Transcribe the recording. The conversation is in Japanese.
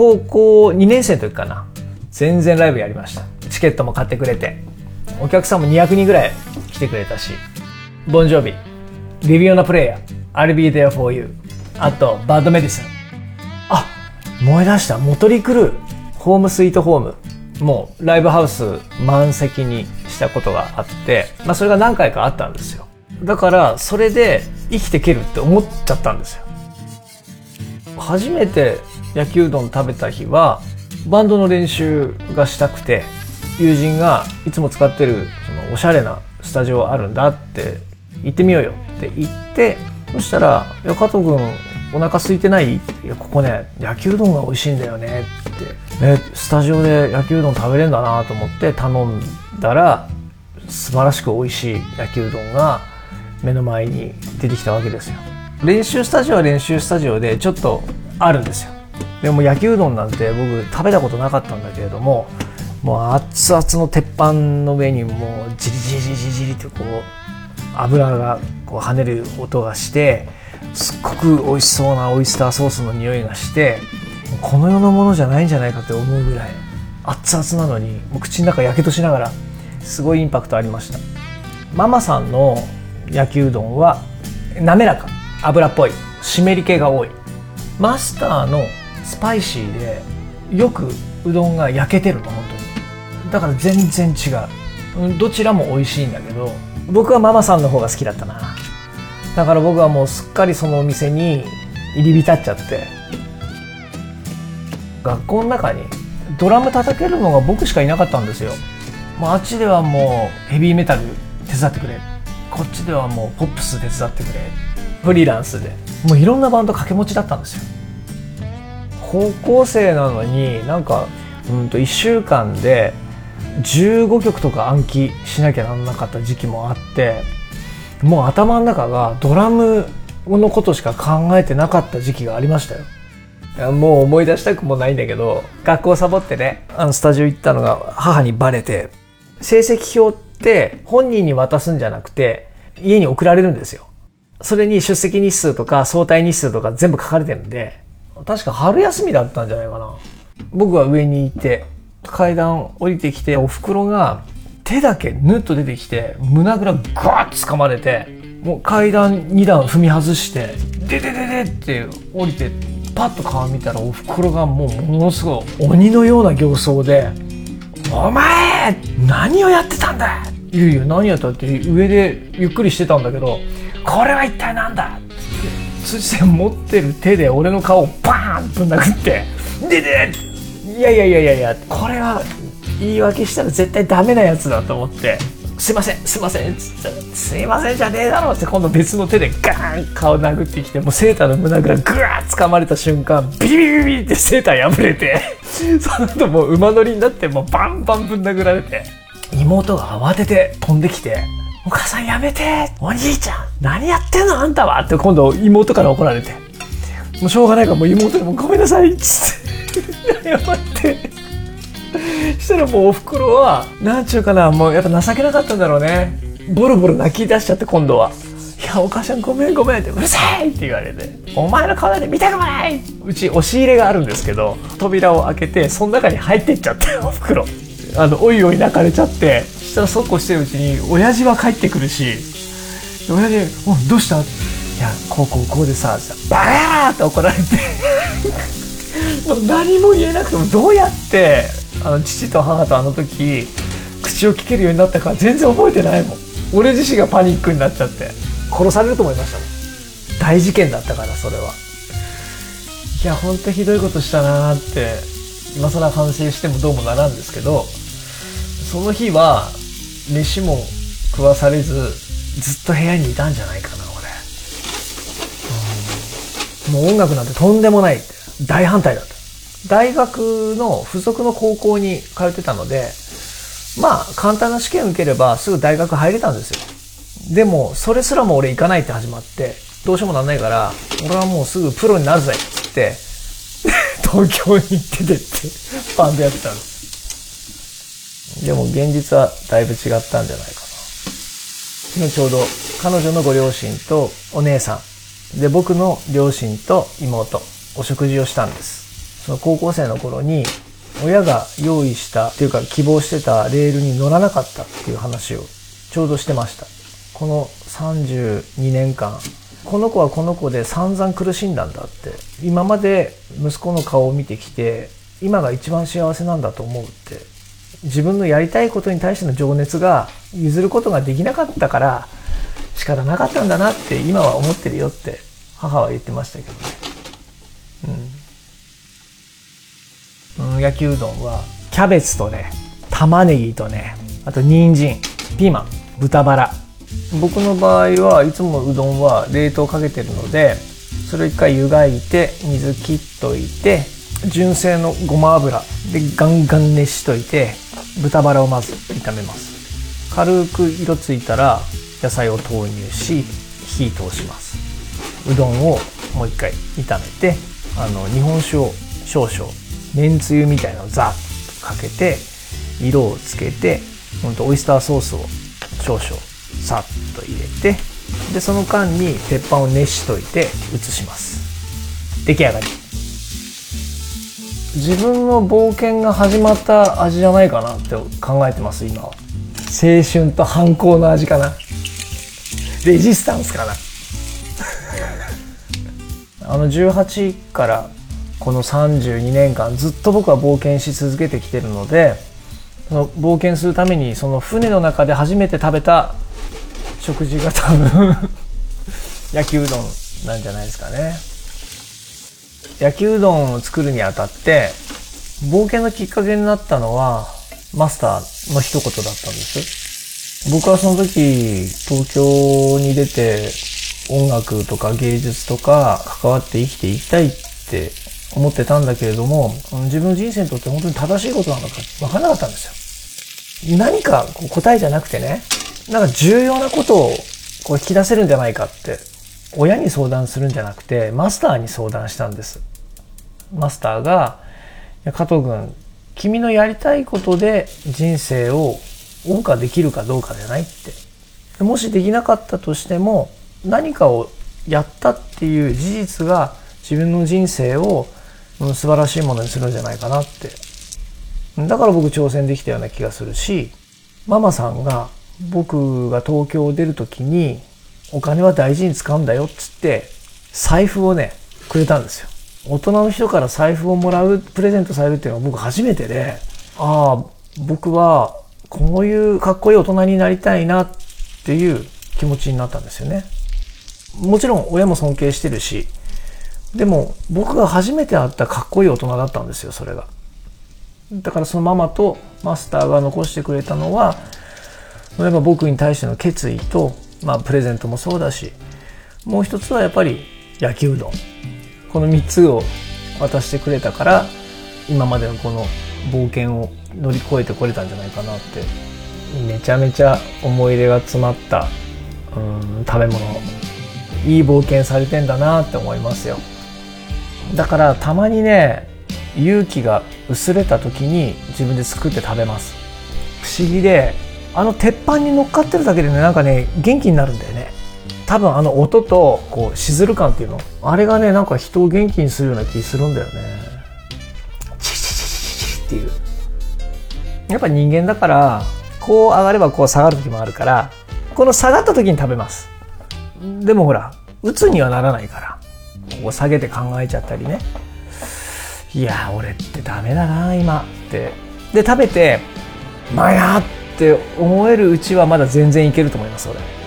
高校2年生の時かな。全然ライブやりました。チケットも買ってくれて。お客さんも200人ぐらい来てくれたし。ボンジョビ、 Livin' on a Prayer、I'll be there for you。あと、 Bad Medicine。あ、思い出した。モトリクルー、 Home Sweet Home。もうライブハウス満席にしたことがあって、まあそれが何回かあったんですよ。だからそれで生きていけるって思っちゃったんですよ。初めて焼きうどん食べた日はバンドの練習がしたくて友人がいつも使ってるそのおしゃれなスタジオあるんだって行ってみようよって言ってそしたら「いや加藤君お腹空いてない?」いやここね焼きうどんが美味しいんだよね」って。えスタジオで焼きうどん食べれるんだなと思って頼んだら素晴らしく美味しい焼きうどんが目の前に出てきたわけですよ。練習スタジオは練習スタジオでちょっとあるんですよ。でも焼きうどんなんて僕食べたことなかったんだけれどももう熱々の鉄板の上にもうジリジリジリジリってこう油がこう跳ねる音がしてすっごく美味しそうなオイスターソースの匂いがしてこの世のものじゃないんじゃないかって思うぐらい熱々なのにもう口の中やけどしながらすごいインパクトありました。ママさんの焼きうどんは滑らか油っぽい湿り気が多い。マスターのスパイシーでよくうどんが焼けてるの本当にだから全然違う。どちらも美味しいんだけど僕はママさんの方が好きだったな。だから僕はもうすっかりそのお店に入り浸っちゃって。学校の中にドラム叩けるのが僕しかいなかったんですよ。もうあっちではもうヘビーメタル手伝ってくれ。こっちではもうポップス手伝ってくれ。フリーランスで。もういろんなバンド掛け持ちだったんですよ。高校生なのになんかうんと1週間で15曲とか暗記しなきゃなんなかった時期もあってもう頭の中がドラムのことしか考えてなかった時期がありましたよ。もう思い出したくもないんだけど学校サボってねあのスタジオ行ったのが母にバレて成績表って本人に渡すんじゃなくて家に送られるんですよ。それに出席日数とか相対日数とか全部書かれてるんで確か春休みだったんじゃないかな僕は上にいて階段降りてきてお袋が手だけぬっと出てきて胸ぐらガーッ掴まれてもう階段2段踏み外してででででって降りてパッと顔見たらお袋がもうものすごい鬼のような形相で「お前何をやってたんだ!」いやいや何やったって上でゆっくりしてたんだけど「これは一体何だ!」辻さん持ってる手で俺の顔をバーンぶん殴って「ででいやいやいやいやいやこれは言い訳したら絶対ダメなやつだと思って「すいませんすいません」っつったら「すいませんじゃねえだろ」って今度別の手でガーン顔殴ってきてもうセーターの胸ぐらグワー掴まれた瞬間ビリビビってセーター破れて その後もう馬乗りになってもうバンバンぶん殴られて妹が慌てて飛んできて「お母さんやめて。お兄ちゃん何やってんの？あんたは」って今度妹から怒られて。もうしょうがないからもう妹にも「ごめんなさい」っつって。謝って。したらもうおふくろはなんちゅうかな。もうやっぱ情けなかったんだろうね。ボロボロ泣き出しちゃって今度は「いやお母さんごめんごめん」って「うるさい!」って言われて「お前の顔なんて見たくない。うち押し入れがあるんですけど扉を開けてその中に入ってっちゃっておふくろ。あのおいおい泣かれちゃって。したらそうこうしてるうちに親父は帰ってくるし親父「おどうした?」いやこうこうこうでさ「バカ野郎!」って怒られて。もう何も言えなくてもどうやってあの父と母とあの時口を聞けるようになったか全然覚えてないもん。俺自身がパニックになっちゃって。殺されると思いましたもん。大事件だったからそれは。いやほんとひどいことしたなーって今更反省してもどうもならんですけどその日は飯も食わされずずっと部屋にいたんじゃないかな俺、うん、もう音楽なんてとんでもない。大反対だった。大学の付属の高校に通ってたのでまあ簡単な試験受ければすぐ大学入れたんですよ。でもそれすらも俺行かないって始まってどうしようもなんないから俺はもうすぐプロになるぜっつって 東京に行っててってバンドやってたんですでも現実はだいぶ違ったんじゃないかな。昨日ちょうど彼女のご両親とお姉さん。で僕の両親と妹お食事をしたんです。その高校生の頃に親が用意したっていうか希望してたレールに乗らなかったっていう話をちょうどしてました。この32年間この子はこの子で散々苦しんだんだって今まで息子の顔を見てきて今が一番幸せなんだと思うって自分のやりたいことに対しての情熱が譲ることができなかったから仕方なかったんだなって今は思ってるよって母は言ってましたけどね。うん、うん、焼きうどんはキャベツとね玉ねぎとねあと人参ピーマン豚バラ僕の場合はいつもうどんは冷凍かけてるのでそれを一回湯がいて水切っといて純正のごま油でガンガン熱しといて豚バラをまず炒めます。軽く色ついたら野菜を投入し火通します。うどんをもう一回炒めてあの日本酒を少々めんつゆみたいなのをザッとかけて色をつけてほんとオイスターソースを少々さっと入れてでその間に鉄板を熱しといて移します。出来上がり。自分の冒険が始まった味じゃないかなって考えてます今。青春と反抗の味かな。レジスタンスかな。あの18からこの32年間ずっと僕は冒険し続けてきてるのでその冒険するためにその船の中で初めて食べた食事が多分 焼きうどんなんじゃないですかね。焼きうどんを作るにあたって冒険のきっかけになったのはマスターの一言だったんです。僕はその時東京に出て音楽とか芸術とか関わって生きていきたいって思ってたんだけれども自分の人生にとって本当に正しいことなのか分からなかったんですよ。何かこう答えじゃなくてねなんか重要なことをこう引き出せるんじゃないかって親に相談するんじゃなくてマスターに相談したんです。マスターが「加藤君君のやりたいことで人生を謳歌できるかどうかじゃない」って。もしできなかったとしても何かをやったっていう事実が自分の人生を素晴らしいものにするんじゃないかなって。だから僕挑戦できたような気がするしママさんが僕が東京を出る時にお金は大事に使うんだよっつって財布をねくれたんですよ。大人の人から財布をもらうプレゼントされるっていうのは僕初めてでああ僕はこういうかっこいい大人になりたいなっていう気持ちになったんですよね。もちろん親も尊敬してるしでも僕が初めて会ったかっこいい大人だったんですよそれが。だからそのママとマスターが残してくれたのは例えば僕に対しての決意と、まあ、プレゼントもそうだしもう一つはやっぱり野球うどん。この3つを渡してくれたから今までのこの冒険を乗り越えてこれたんじゃないかなってめちゃめちゃ思い出が詰まったうん食べ物。いい冒険されてんだなって思いますよ。だからたまにね勇気が薄れた時に自分で作って食べます。不思議であの鉄板に乗っかってるだけでねなんかね元気になるんだよね。多分あの音とこうしずる感っていうの。あれがねなんか人を元気にするような気するんだよね。チチチチチっていう。やっぱ人間だからこう上がればこう下がる時もあるからこの下がった時に食べます。でもほら鬱にはならないからここ下げて考えちゃったりね。いや俺ってダメだな今って。で食べてまあやって思えるうちはまだ全然いけると思います俺。